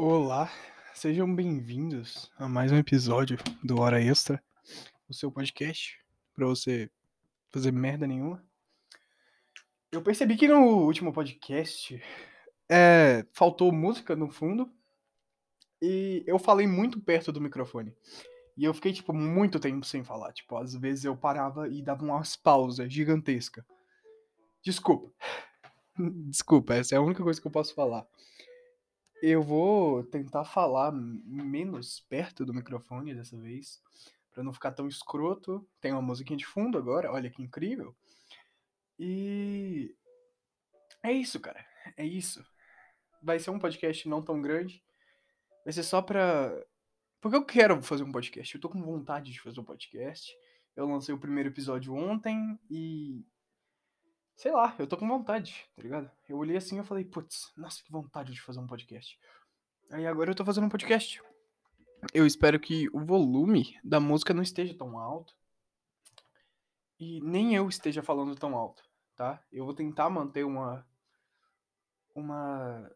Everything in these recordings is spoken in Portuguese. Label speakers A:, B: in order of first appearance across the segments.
A: Olá, sejam bem-vindos a mais um episódio do Hora Extra, o seu podcast pra você fazer merda nenhuma. Eu percebi que no último podcast é, faltou música no fundo e eu falei muito perto do microfone. E eu fiquei, tipo, muito tempo sem falar. Tipo, às vezes eu parava e dava umas pausas gigantescas. Desculpa. Desculpa, essa é a única coisa que eu posso falar. Eu vou tentar falar menos perto do microfone dessa vez, para não ficar tão escroto. Tem uma musiquinha de fundo agora, olha que incrível. E é isso, cara. É isso. Vai ser um podcast não tão grande. Vai ser só pra. Porque eu quero fazer um podcast. Eu tô com vontade de fazer um podcast. Eu lancei o primeiro episódio ontem e Sei lá, eu tô com vontade, tá ligado? Eu olhei assim e falei, putz, nossa, que vontade de fazer um podcast. Aí agora eu tô fazendo um podcast. Eu espero que o volume da música não esteja tão alto. E nem eu esteja falando tão alto, tá? Eu vou tentar manter uma. Uma.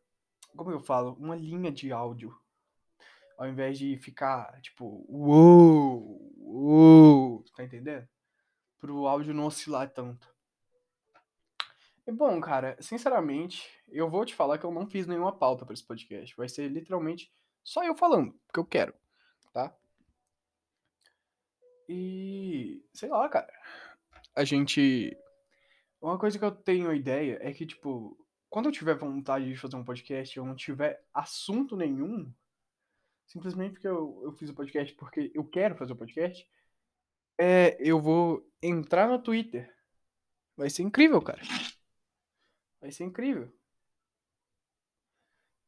A: Como eu falo? Uma linha de áudio. Ao invés de ficar, tipo, uou, uou, tá entendendo? Pro áudio não oscilar tanto. Bom, cara, sinceramente, eu vou te falar que eu não fiz nenhuma pauta para esse podcast. Vai ser literalmente só eu falando, porque eu quero, tá? E sei lá, cara. A gente uma coisa que eu tenho ideia é que tipo, quando eu tiver vontade de fazer um podcast, eu não tiver assunto nenhum, simplesmente porque eu, eu fiz o podcast porque eu quero fazer o podcast, é, eu vou entrar no Twitter. Vai ser incrível, cara. Vai ser incrível.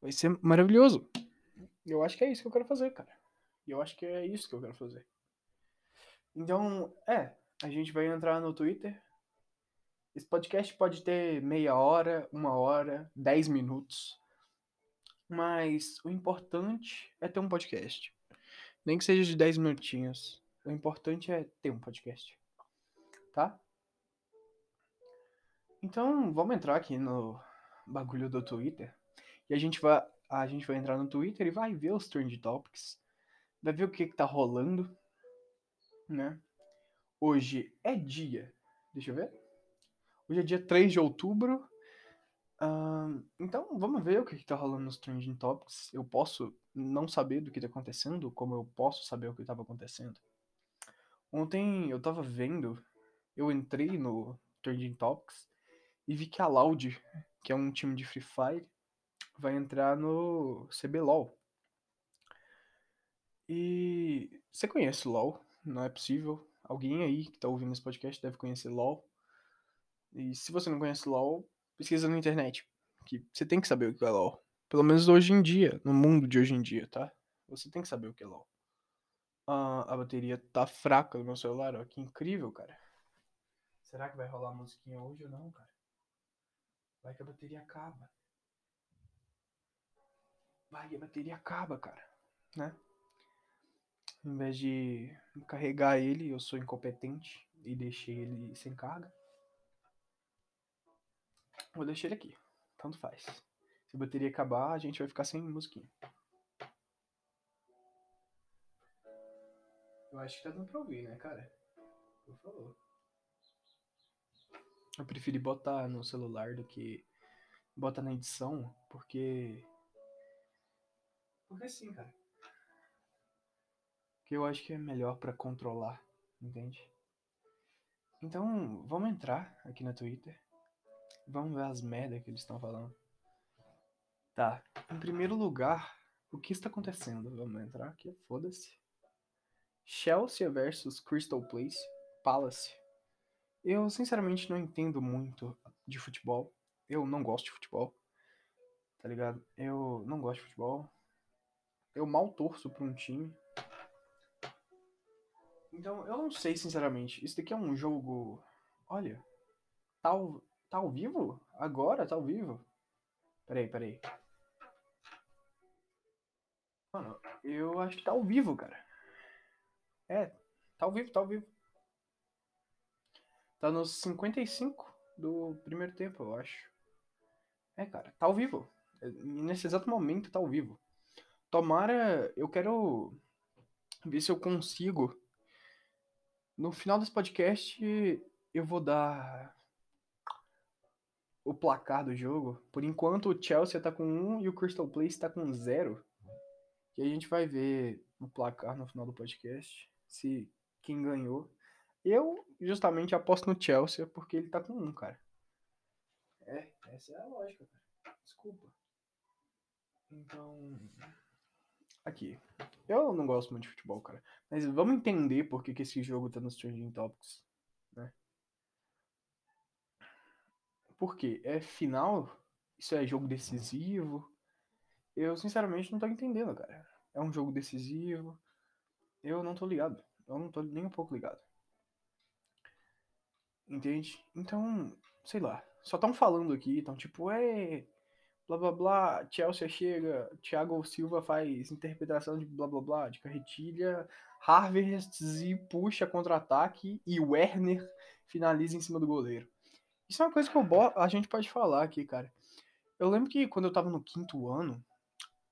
A: Vai ser maravilhoso. Eu acho que é isso que eu quero fazer, cara. E eu acho que é isso que eu quero fazer. Então, é, a gente vai entrar no Twitter. Esse podcast pode ter meia hora, uma hora, dez minutos. Mas o importante é ter um podcast. Nem que seja de dez minutinhos. O importante é ter um podcast. Tá? Então, vamos entrar aqui no bagulho do Twitter. E a gente vai, a gente vai entrar no Twitter e vai ver os trend topics. Vai ver o que, que tá rolando, né? Hoje é dia. Deixa eu ver. Hoje é dia 3 de outubro. Uh, então, vamos ver o que, que tá rolando nos trending topics. Eu posso não saber do que tá acontecendo, como eu posso saber o que tava acontecendo. Ontem eu tava vendo, eu entrei no trending topics e vi que a Loud, que é um time de Free Fire, vai entrar no CBLOL. E você conhece LoL, não é possível. Alguém aí que tá ouvindo esse podcast deve conhecer LoL. E se você não conhece LoL, pesquisa na internet, que você tem que saber o que é LoL. Pelo menos hoje em dia, no mundo de hoje em dia, tá? Você tem que saber o que é LoL. Ah, a bateria tá fraca no meu celular, ó, que incrível, cara. Será que vai rolar musiquinha hoje ou não, cara? Vai que a bateria acaba. Vai, a bateria acaba, cara. Né? Em vez de carregar ele, eu sou incompetente e deixei ele sem carga. Vou deixar ele aqui. Tanto faz. Se a bateria acabar, a gente vai ficar sem musiquinha. Eu acho que tá dando pra ouvir, né, cara? Por favor. Eu preferi botar no celular do que botar na edição, porque. Porque sim, cara. Que eu acho que é melhor para controlar, entende? Então, vamos entrar aqui no Twitter. Vamos ver as merdas que eles estão falando. Tá. Em primeiro lugar, o que está acontecendo? Vamos entrar aqui, foda-se. Chelsea versus Crystal Palace. Palace. Eu, sinceramente, não entendo muito de futebol. Eu não gosto de futebol. Tá ligado? Eu não gosto de futebol. Eu mal torço pra um time. Então, eu não sei, sinceramente. Isso daqui é um jogo. Olha. Tá ao, tá ao vivo? Agora tá ao vivo? Peraí, peraí. Mano, eu acho que tá ao vivo, cara. É, tá ao vivo, tá ao vivo. Tá nos 55 do primeiro tempo, eu acho. É, cara, tá ao vivo. É, nesse exato momento tá ao vivo. tomara. Eu quero ver se eu consigo. No final desse podcast, eu vou dar o placar do jogo. Por enquanto, o Chelsea tá com 1 e o Crystal Palace tá com 0. E a gente vai ver o placar no final do podcast. Se quem ganhou. Eu, justamente, aposto no Chelsea porque ele tá com 1, cara. É, essa é a lógica, cara. Desculpa. Então. Aqui. Eu não gosto muito de futebol, cara. Mas vamos entender por que, que esse jogo tá nos Trending Topics, né? Porque é final? Isso é jogo decisivo? Eu, sinceramente, não tô entendendo, cara. É um jogo decisivo? Eu não tô ligado. Eu não tô nem um pouco ligado. Entende? Então, sei lá. Só estão falando aqui, então, tipo, é blá blá blá, Chelsea chega, Thiago Silva faz interpretação de blá blá blá, de carretilha, Harvard e puxa contra-ataque e Werner finaliza em cima do goleiro. Isso é uma coisa que eu, a gente pode falar aqui, cara. Eu lembro que quando eu tava no quinto ano,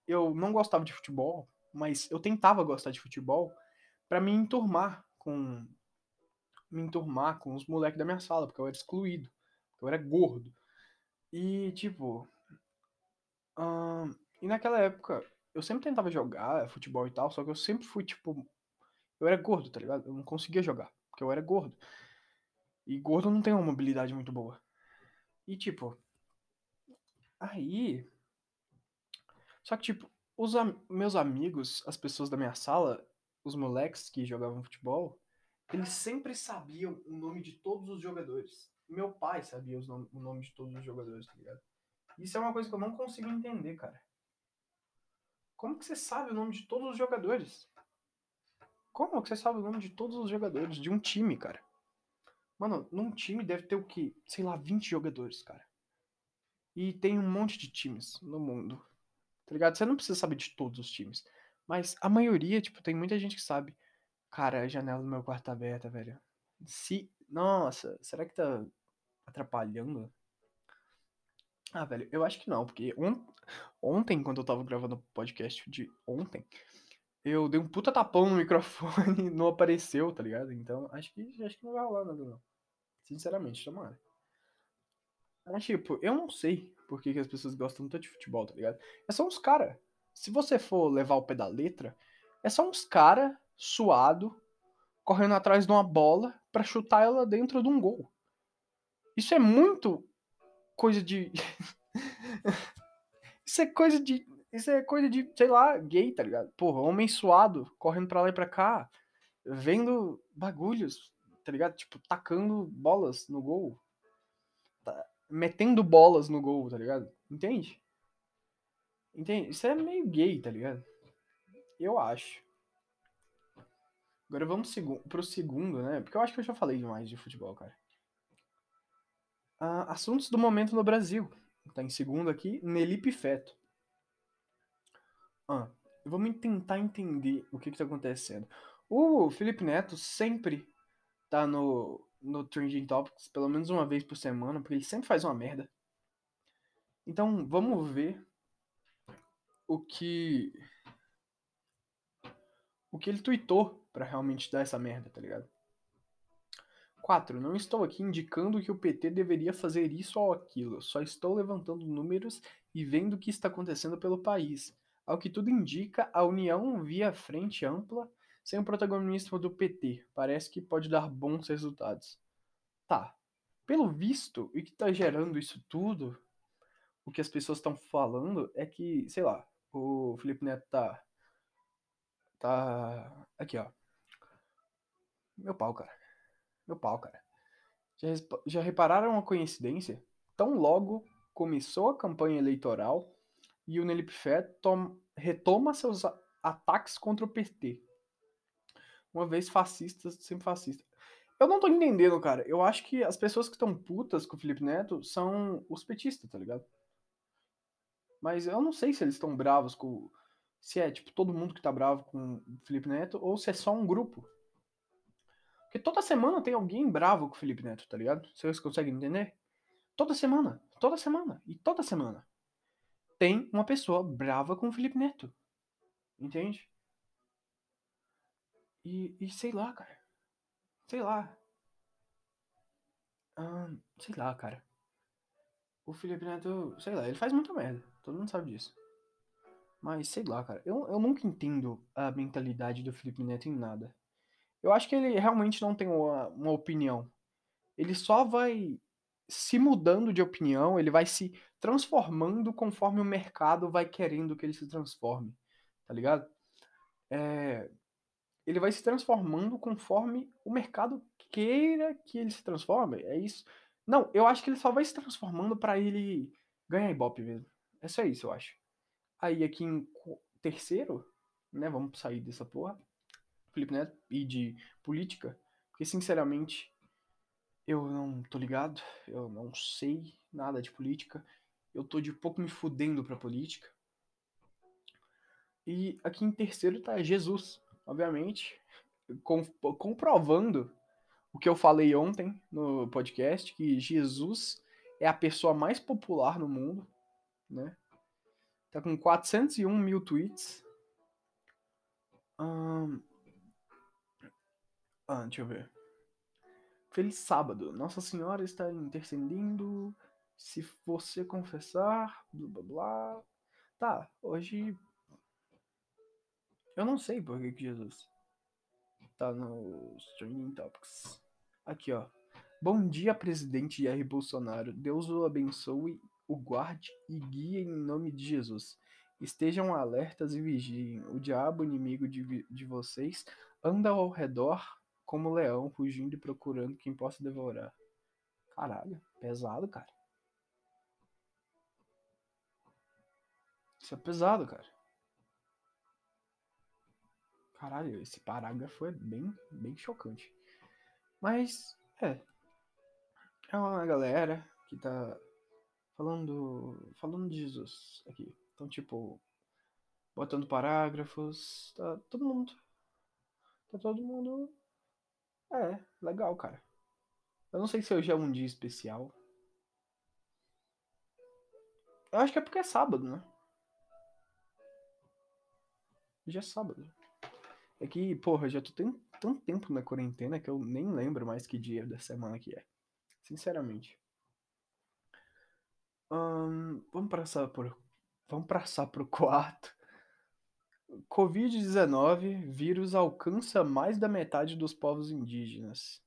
A: eu não gostava de futebol, mas eu tentava gostar de futebol para me enturmar com me enturmar com os moleques da minha sala, porque eu era excluído, eu era gordo. E tipo, hum, e naquela época eu sempre tentava jogar futebol e tal, só que eu sempre fui tipo eu era gordo, tá ligado? Eu não conseguia jogar, porque eu era gordo. E gordo não tem uma mobilidade muito boa. E tipo, aí só que tipo, os am meus amigos, as pessoas da minha sala, os moleques que jogavam futebol, eles sempre sabiam o nome de todos os jogadores. Meu pai sabia nom o nome de todos os jogadores, tá ligado? Isso é uma coisa que eu não consigo entender, cara. Como que você sabe o nome de todos os jogadores? Como que você sabe o nome de todos os jogadores de um time, cara? Mano, num time deve ter o quê? Sei lá, 20 jogadores, cara. E tem um monte de times no mundo. Tá ligado? Você não precisa saber de todos os times. Mas a maioria, tipo, tem muita gente que sabe. Cara, a janela do meu quarto tá aberta, velho. Se. Nossa, será que tá atrapalhando? Ah, velho, eu acho que não, porque on... ontem, quando eu tava gravando o podcast de ontem, eu dei um puta tapão no microfone e não apareceu, tá ligado? Então, acho que, acho que não vai rolar nada, não. Sinceramente, tomara. Mas, tipo, eu não sei por que, que as pessoas gostam tanto de futebol, tá ligado? É só uns cara. Se você for levar o pé da letra, é só uns cara suado, correndo atrás de uma bola para chutar ela dentro de um gol. Isso é muito coisa de. isso é coisa de. Isso é coisa de, sei lá, gay, tá ligado? Porra, homem suado, correndo pra lá e pra cá, vendo bagulhos, tá ligado? Tipo, tacando bolas no gol. Tá, metendo bolas no gol, tá ligado? Entende? Entende? Isso é meio gay, tá ligado? Eu acho. Agora vamos pro segundo, né? Porque eu acho que eu já falei demais de futebol, cara. Ah, assuntos do momento no Brasil. Tá em segundo aqui, Nelipe Feto. Ah, vamos tentar entender o que que tá acontecendo. O Felipe Neto sempre tá no, no Trending Topics pelo menos uma vez por semana, porque ele sempre faz uma merda. Então, vamos ver o que o que ele tweetou para realmente dar essa merda, tá ligado? 4. Não estou aqui indicando que o PT deveria fazer isso ou aquilo, só estou levantando números e vendo o que está acontecendo pelo país. Ao que tudo indica, a união via frente ampla sem o protagonismo do PT. Parece que pode dar bons resultados. Tá. Pelo visto, o que está gerando isso tudo, o que as pessoas estão falando é que, sei lá, o Felipe Neto tá. Tá. Aqui, ó. Meu pau, cara. Meu pau, cara. Já, já repararam a coincidência? Tão logo começou a campanha eleitoral e o Nelip Fé retoma seus ataques contra o PT. Uma vez fascista, sempre fascista. Eu não tô entendendo, cara. Eu acho que as pessoas que estão putas com o Felipe Neto são os petistas, tá ligado? Mas eu não sei se eles estão bravos com. Se é, tipo, todo mundo que tá bravo com o Felipe Neto ou se é só um grupo. Porque toda semana tem alguém bravo com o Felipe Neto, tá ligado? Vocês conseguem entender? Toda semana, toda semana e toda semana tem uma pessoa brava com o Felipe Neto. Entende? E, e sei lá, cara. Sei lá. Ahn, sei lá, cara. O Felipe Neto, sei lá, ele faz muita merda. Todo mundo sabe disso. Mas sei lá, cara. Eu, eu nunca entendo a mentalidade do Felipe Neto em nada. Eu acho que ele realmente não tem uma, uma opinião. Ele só vai se mudando de opinião, ele vai se transformando conforme o mercado vai querendo que ele se transforme. Tá ligado? É, ele vai se transformando conforme o mercado queira que ele se transforme. É isso. Não, eu acho que ele só vai se transformando para ele ganhar ibope mesmo. É só isso, eu acho. Aí aqui em terceiro, né? Vamos sair dessa porra. Felipe Neto e de política. Porque, sinceramente, eu não tô ligado. Eu não sei nada de política. Eu tô de pouco me fudendo pra política. E aqui em terceiro tá Jesus, obviamente. comprovando o que eu falei ontem no podcast, que Jesus é a pessoa mais popular no mundo, né? Tá com 401 mil tweets. Ah, deixa eu ver. Feliz sábado. Nossa Senhora está intercedendo. Se você confessar, blá blá blá. Tá, hoje. Eu não sei por que Jesus tá nos Trending Topics. Aqui, ó. Bom dia, presidente Jair Bolsonaro. Deus o abençoe, o guarde e guie em nome de Jesus. Estejam alertas e vigiem. O diabo, inimigo de, de vocês, anda ao redor como leão, fugindo e procurando quem possa devorar. Caralho, pesado, cara. Isso é pesado, cara. Caralho, esse parágrafo é bem, bem chocante. Mas, é. É uma galera que tá falando, falando de Jesus aqui. Então, tipo, botando parágrafos, tá todo mundo. Tá todo mundo. É, legal, cara. Eu não sei se hoje é um dia especial. Eu acho que é porque é sábado, né? Hoje é sábado. É que, porra, já tô tendo tanto tempo na quarentena que eu nem lembro mais que dia da semana que é. Sinceramente. Vamos passar por. Vamos passar pro quarto. Covid-19, vírus alcança mais da metade dos povos indígenas.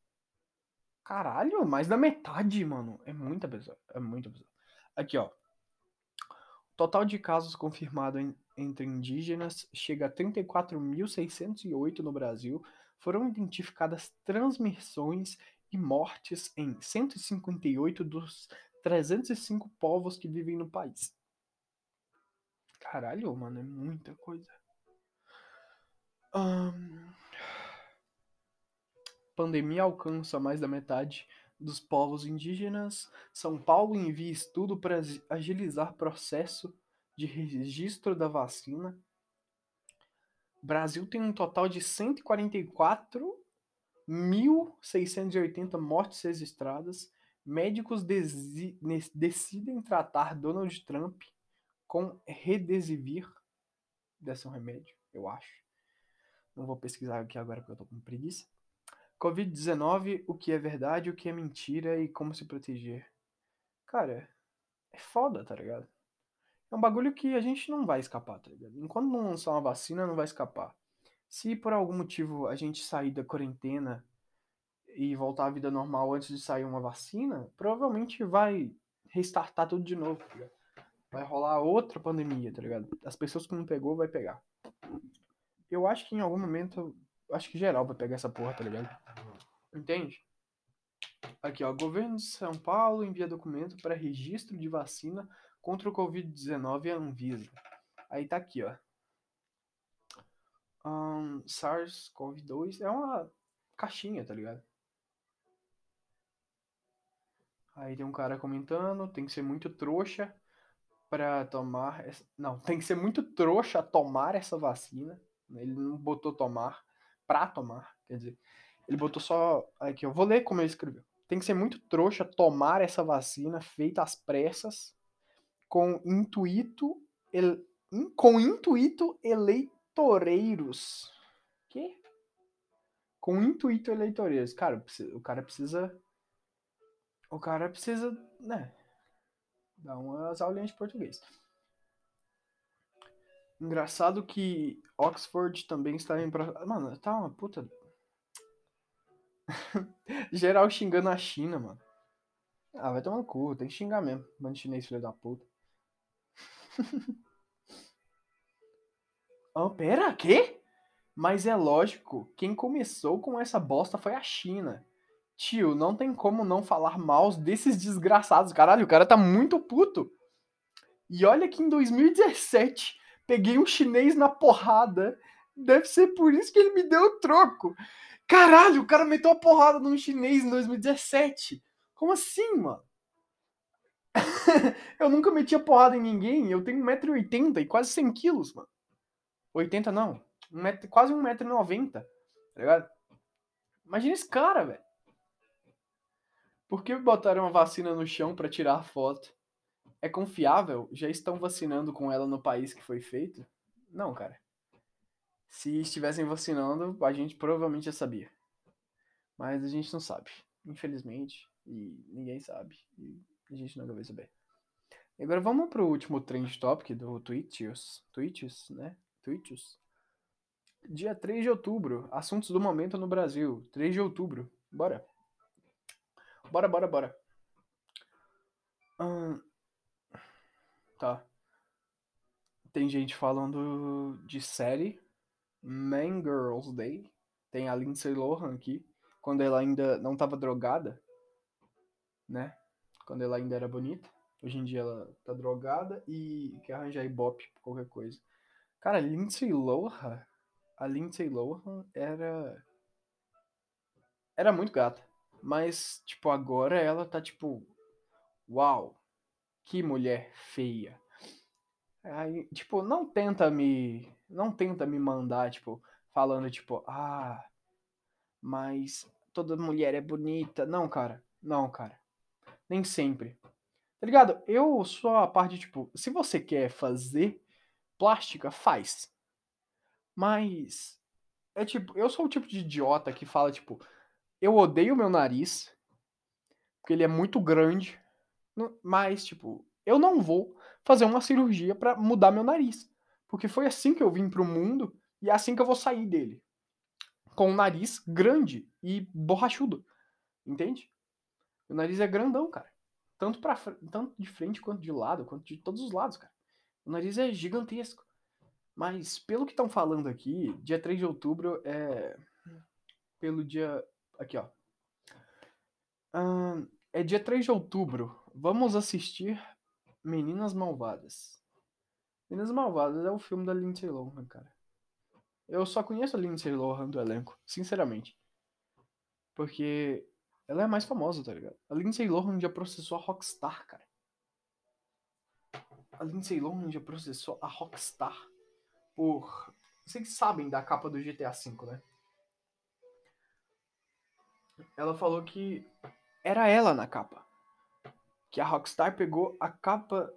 A: Caralho, mais da metade, mano. É muita pessoa. É muita pessoa. Aqui, ó. Total de casos confirmados entre indígenas chega a 34.608 no Brasil, foram identificadas transmissões e mortes em 158 dos 305 povos que vivem no país. Caralho, mano, é muita coisa. Um... Pandemia alcança mais da metade dos povos indígenas. São Paulo envia estudo para agilizar processo de registro da vacina. Brasil tem um total de 144.680 mortes registradas. Médicos decidem tratar Donald Trump com Redesivir. Deve ser um remédio, eu acho. Não vou pesquisar aqui agora porque eu tô com preguiça. Covid-19, o que é verdade, o que é mentira e como se proteger. Cara, é foda, tá ligado? é um bagulho que a gente não vai escapar, tá ligado? Enquanto não lançar uma vacina, não vai escapar. Se por algum motivo a gente sair da quarentena e voltar à vida normal antes de sair uma vacina, provavelmente vai restartar tudo de novo, tá? Vai rolar outra pandemia, tá ligado? As pessoas que não pegou vai pegar. Eu acho que em algum momento, acho que geral vai pegar essa porra, tá ligado? Entende? Aqui, ó, governo de São Paulo envia documento para registro de vacina contra o Covid-19 a Anvisa. Aí tá aqui, ó. Um, SARS-CoV-2 é uma caixinha, tá ligado? Aí tem um cara comentando, tem que ser muito trouxa para tomar. Essa... Não, tem que ser muito trouxa tomar essa vacina. Ele não botou tomar pra tomar, quer dizer, ele botou só. Aqui, eu vou ler como ele escreveu. Tem que ser muito trouxa tomar essa vacina feita às pressas com intuito, el, com intuito elei, eleitoreiros. Que? Com intuito eleitoreiros. Cara, o cara precisa. O cara precisa, né? Dar umas aulinhas de português. Engraçado que Oxford também está em. Mano, tá uma puta. Geral xingando a China, mano. Ah, vai tomar no cu, tem que xingar mesmo. Mano chinês, filho da puta. oh, pera, quê? Mas é lógico, quem começou com essa bosta foi a China. Tio, não tem como não falar mal desses desgraçados. Caralho, o cara tá muito puto. E olha que em 2017 peguei um chinês na porrada. Deve ser por isso que ele me deu o troco. Caralho, o cara meteu a porrada num chinês em 2017. Como assim, mano? eu nunca meti a porrada em ninguém. Eu tenho 1,80m e quase 100 quilos, mano. 80 não. Um metro, quase 1,90m. Tá ligado? Imagina esse cara, velho. Por que botaram a vacina no chão para tirar foto? É confiável? Já estão vacinando com ela no país que foi feito? Não, cara. Se estivessem vacinando, a gente provavelmente já sabia. Mas a gente não sabe, infelizmente. E ninguém sabe. E a gente nunca vai saber. E agora vamos pro último trend topic do Twitches. Twitches, né? Twitches. Dia 3 de outubro. Assuntos do momento no Brasil. 3 de outubro. Bora. Bora, bora, bora. Hum, tá. Tem gente falando de série. Man Girls Day. Tem a Lindsay Lohan aqui. Quando ela ainda não tava drogada né? Quando ela ainda era bonita. Hoje em dia ela tá drogada e quer arranjar ibope por qualquer coisa. Cara, Lindsay Lohan, a Lindsay Lohan era era muito gata, mas tipo agora ela tá tipo uau, que mulher feia. Aí, tipo, não tenta me não tenta me mandar tipo falando tipo, ah, mas toda mulher é bonita. Não, cara. Não, cara nem sempre. Tá ligado? Eu sou a parte, tipo, se você quer fazer plástica, faz. Mas. É tipo, eu sou o tipo de idiota que fala, tipo, eu odeio meu nariz, porque ele é muito grande, mas, tipo, eu não vou fazer uma cirurgia para mudar meu nariz. Porque foi assim que eu vim pro mundo e é assim que eu vou sair dele. Com um nariz grande e borrachudo. Entende? O nariz é grandão, cara. Tanto, pra, tanto de frente quanto de lado, quanto de todos os lados, cara. O nariz é gigantesco. Mas, pelo que estão falando aqui, dia 3 de outubro é. Pelo dia. Aqui, ó. é dia 3 de outubro. Vamos assistir Meninas Malvadas. Meninas Malvadas é o filme da Lindsay Lohan, cara. Eu só conheço a Lindsay Lohan do elenco, sinceramente. Porque ela é mais famosa, tá ligado? A Lindsay Lohan já processou a Rockstar, cara. A Lindsay Lohan já processou a Rockstar por. Vocês sabem da capa do GTA V, né? Ela falou que era ela na capa. Que a Rockstar pegou a capa.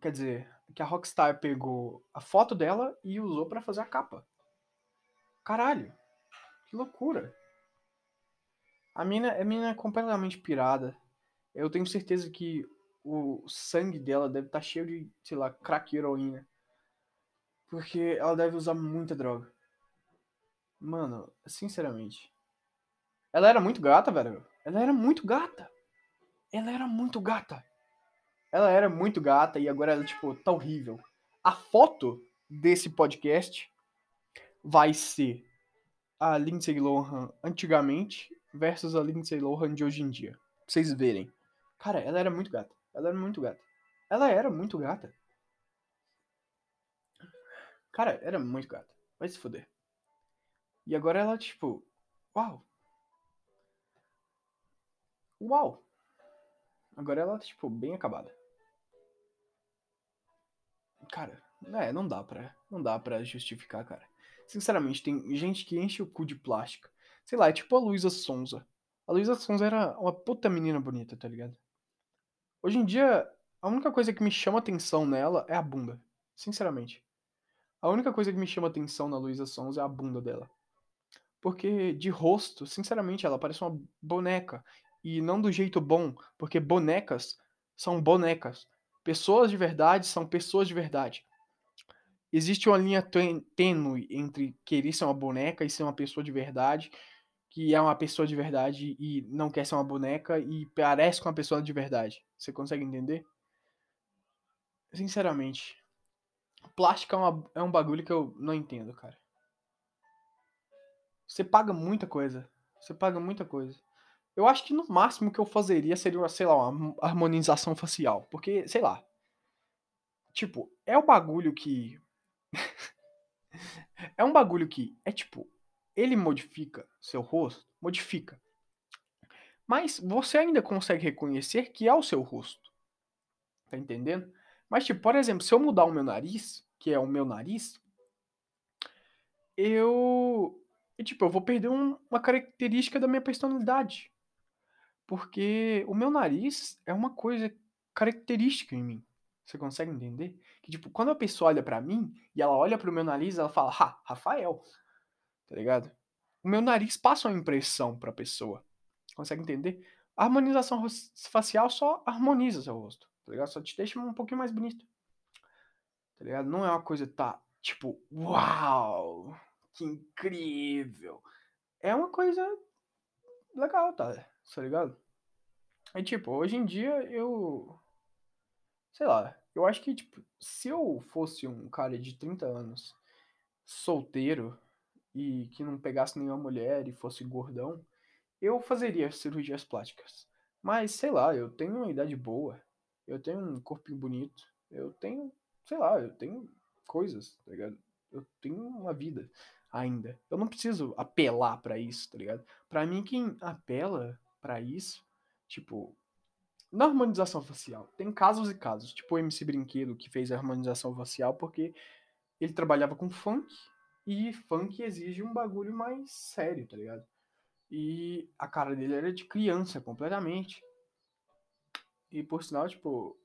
A: Quer dizer, que a Rockstar pegou a foto dela e usou para fazer a capa. Caralho. Que loucura. A mina, a mina é completamente pirada. Eu tenho certeza que o sangue dela deve estar tá cheio de, sei lá, crack heroína. Porque ela deve usar muita droga. Mano, sinceramente. Ela era muito gata, velho. Ela era muito gata. Ela era muito gata. Ela era muito gata e agora ela, tipo, tá horrível. A foto desse podcast vai ser a Lindsay Lohan antigamente versus a Lindsay Lohan de hoje em dia. Pra vocês verem. Cara, ela era muito gata. Ela era muito gata. Ela era muito gata. Cara, era muito gata. Vai se foder. E agora ela, tipo. Uau! Uau! Agora ela, tipo, bem acabada. Cara, é, não dá pra. Não dá pra justificar, cara. Sinceramente, tem gente que enche o cu de plástica Sei lá, é tipo a Luísa Sonza. A Luísa Sonza era uma puta menina bonita, tá ligado? Hoje em dia, a única coisa que me chama atenção nela é a bunda. Sinceramente. A única coisa que me chama atenção na Luísa Sons é a bunda dela. Porque de rosto, sinceramente, ela parece uma boneca. E não do jeito bom, porque bonecas são bonecas. Pessoas de verdade são pessoas de verdade. Existe uma linha tênue entre querer ser uma boneca e ser uma pessoa de verdade, que é uma pessoa de verdade e não quer ser uma boneca e parece com uma pessoa de verdade. Você consegue entender? Sinceramente, plástico é, uma, é um bagulho que eu não entendo, cara. Você paga muita coisa. Você paga muita coisa. Eu acho que no máximo que eu fazeria seria, sei lá, uma harmonização facial. Porque, sei lá. Tipo, é o bagulho que. é um bagulho que é tipo. Ele modifica seu rosto? Modifica. Mas você ainda consegue reconhecer que é o seu rosto. Tá entendendo? Mas, tipo, por exemplo, se eu mudar o meu nariz, que é o meu nariz, eu e, tipo, eu vou perder um, uma característica da minha personalidade. Porque o meu nariz é uma coisa característica em mim. Você consegue entender? Que, tipo, quando a pessoa olha para mim e ela olha pro meu nariz, ela fala, ha, Rafael. Tá ligado? O meu nariz passa uma impressão pra pessoa. Consegue entender? A harmonização facial só harmoniza seu rosto. Tá ligado? Só te deixa um pouquinho mais bonito. Tá ligado? Não é uma coisa, tá, tipo, uau! que incrível. É uma coisa legal, tá? Tá ligado? É tipo, hoje em dia eu. Sei lá, eu acho que, tipo, se eu fosse um cara de 30 anos, solteiro, e que não pegasse nenhuma mulher e fosse gordão, eu fazeria cirurgias plásticas. Mas, sei lá, eu tenho uma idade boa, eu tenho um corpinho bonito, eu tenho, sei lá, eu tenho coisas, tá ligado? Eu tenho uma vida ainda. Eu não preciso apelar para isso, tá ligado? Para mim, quem apela para isso, tipo, na harmonização facial, tem casos e casos. Tipo o MC Brinquedo, que fez a harmonização facial porque ele trabalhava com funk e funk exige um bagulho mais sério, tá ligado? E a cara dele era de criança completamente. E por sinal, tipo,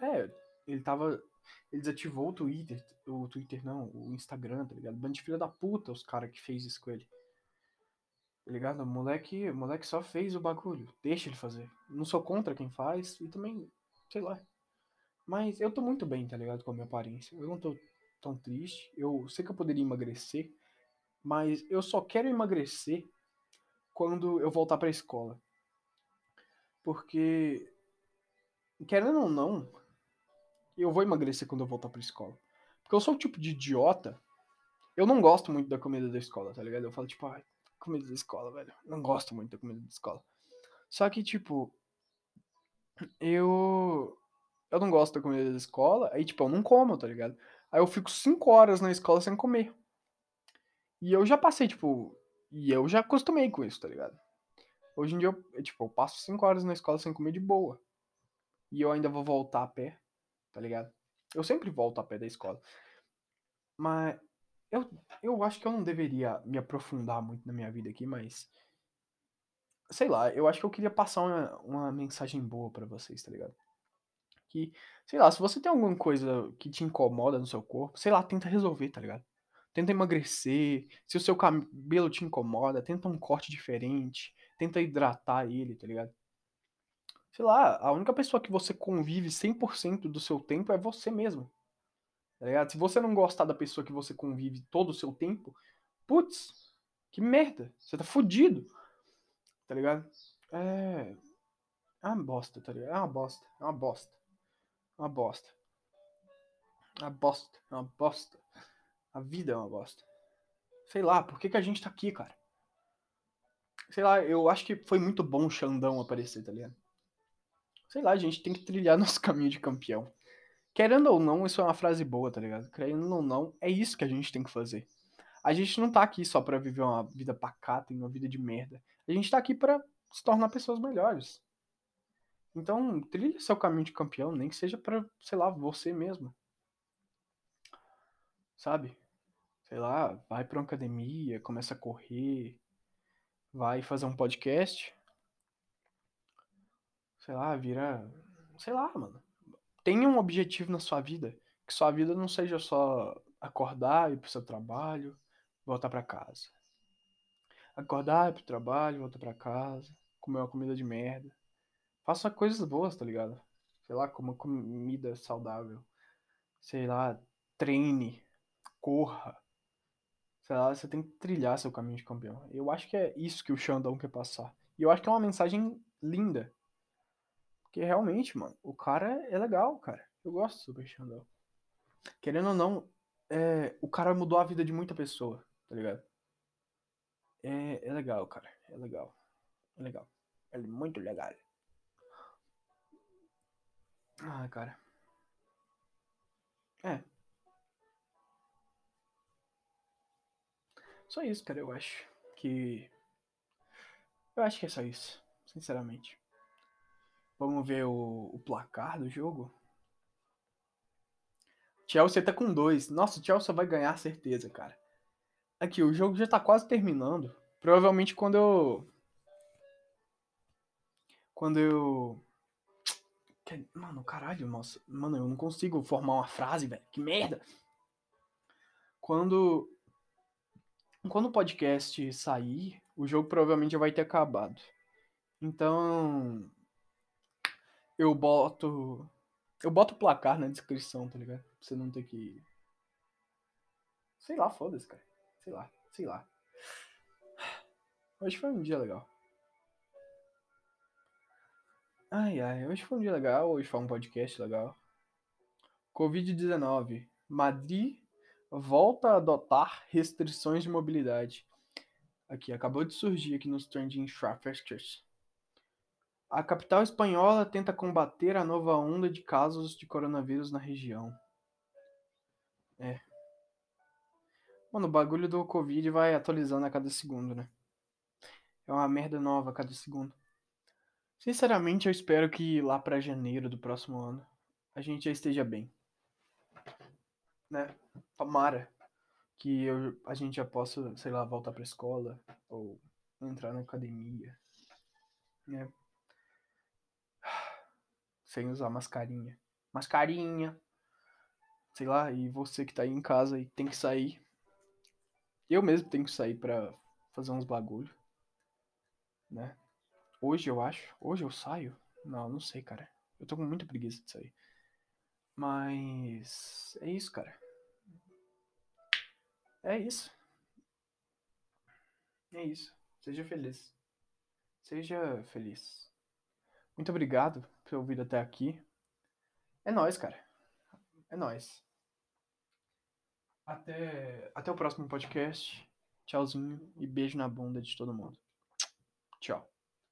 A: é, ele tava ele desativou o Twitter, o Twitter não, o Instagram, tá ligado? Bando de filha da puta os caras que fez isso com ele. Tá ligado? O moleque, o moleque só fez o bagulho. Deixa ele fazer. Não sou contra quem faz e também, sei lá. Mas eu tô muito bem, tá ligado? Com a minha aparência. Eu não tô tão triste. Eu sei que eu poderia emagrecer, mas eu só quero emagrecer quando eu voltar pra escola. Porque, querendo ou não, eu vou emagrecer quando eu voltar pra escola. Porque eu sou o tipo de idiota. Eu não gosto muito da comida da escola, tá ligado? Eu falo, tipo, ai, comida da escola, velho. Não gosto muito da comida da escola. Só que, tipo, eu. Eu não gosto da comida da escola. Aí, tipo, eu não como, tá ligado? Aí eu fico 5 horas na escola sem comer. E eu já passei, tipo. E eu já acostumei com isso, tá ligado? Hoje em dia, eu, tipo, eu passo 5 horas na escola sem comer de boa. E eu ainda vou voltar a pé tá ligado? Eu sempre volto a pé da escola. Mas eu, eu acho que eu não deveria me aprofundar muito na minha vida aqui, mas. Sei lá, eu acho que eu queria passar uma, uma mensagem boa para vocês, tá ligado? Que, sei lá, se você tem alguma coisa que te incomoda no seu corpo, sei lá, tenta resolver, tá ligado? Tenta emagrecer. Se o seu cabelo te incomoda, tenta um corte diferente. Tenta hidratar ele, tá ligado? sei lá, a única pessoa que você convive 100% do seu tempo é você mesmo. Tá ligado? Se você não gostar da pessoa que você convive todo o seu tempo, putz, que merda, você tá fudido. Tá ligado? É. É uma bosta, tá ligado? É uma bosta, é uma bosta. É uma bosta. É uma bosta, é uma bosta. A vida é uma bosta. Sei lá, por que, que a gente tá aqui, cara? Sei lá, eu acho que foi muito bom o Xandão aparecer, tá ligado? sei lá, a gente tem que trilhar nosso caminho de campeão. Querendo ou não, isso é uma frase boa, tá ligado? Querendo ou não, é isso que a gente tem que fazer. A gente não tá aqui só para viver uma vida pacata e uma vida de merda. A gente tá aqui para se tornar pessoas melhores. Então, trilha seu caminho de campeão, nem que seja para, sei lá, você mesmo. Sabe? Sei lá, vai pra uma academia, começa a correr, vai fazer um podcast, sei lá, vira. Sei lá, mano. Tenha um objetivo na sua vida. Que sua vida não seja só acordar, ir pro seu trabalho, voltar para casa. Acordar, ir pro trabalho, voltar para casa, comer uma comida de merda. Faça coisas boas, tá ligado? Sei lá, como comida saudável. Sei lá, treine, corra. Sei lá, você tem que trilhar seu caminho de campeão. Eu acho que é isso que o Xandão quer passar. E eu acho que é uma mensagem linda. Porque realmente, mano, o cara é legal, cara. Eu gosto do Super Xandão. Querendo ou não, é, o cara mudou a vida de muita pessoa, tá ligado? É, é legal, cara. É legal. É legal. É muito legal. Ah, cara. É. Só isso, cara, eu acho. Que. Eu acho que é só isso. Sinceramente. Vamos ver o, o placar do jogo. Chelsea tá com dois. Nossa, o Chelsea vai ganhar, certeza, cara. Aqui, o jogo já tá quase terminando. Provavelmente quando eu. Quando eu. Mano, caralho, nossa. Mano, eu não consigo formar uma frase, velho. Que merda! Quando. Quando o podcast sair, o jogo provavelmente já vai ter acabado. Então. Eu boto. Eu boto o placar na descrição, tá ligado? Pra você não ter que. Sei lá, foda-se, cara. Sei lá, sei lá. Hoje foi um dia legal. Ai, ai, hoje foi um dia legal, hoje foi um podcast legal. Covid-19. Madrid volta a adotar restrições de mobilidade. Aqui, acabou de surgir aqui nos Trending Traffickers. A capital espanhola tenta combater a nova onda de casos de coronavírus na região. É. Mano, o bagulho do Covid vai atualizando a cada segundo, né? É uma merda nova a cada segundo. Sinceramente, eu espero que lá para janeiro do próximo ano a gente já esteja bem. Né? Tomara que eu, a gente já possa, sei lá, voltar pra escola ou entrar na academia. Né? Sem usar mascarinha. Mascarinha. Sei lá, e você que tá aí em casa e tem que sair. Eu mesmo tenho que sair pra fazer uns bagulho. Né? Hoje eu acho. Hoje eu saio? Não, não sei, cara. Eu tô com muita preguiça de sair. Mas. É isso, cara. É isso. É isso. Seja feliz. Seja feliz. Muito obrigado ter ouvido até aqui. É nóis, cara. É nóis. Até, até o próximo podcast. Tchauzinho e beijo na bunda de todo mundo. Tchau.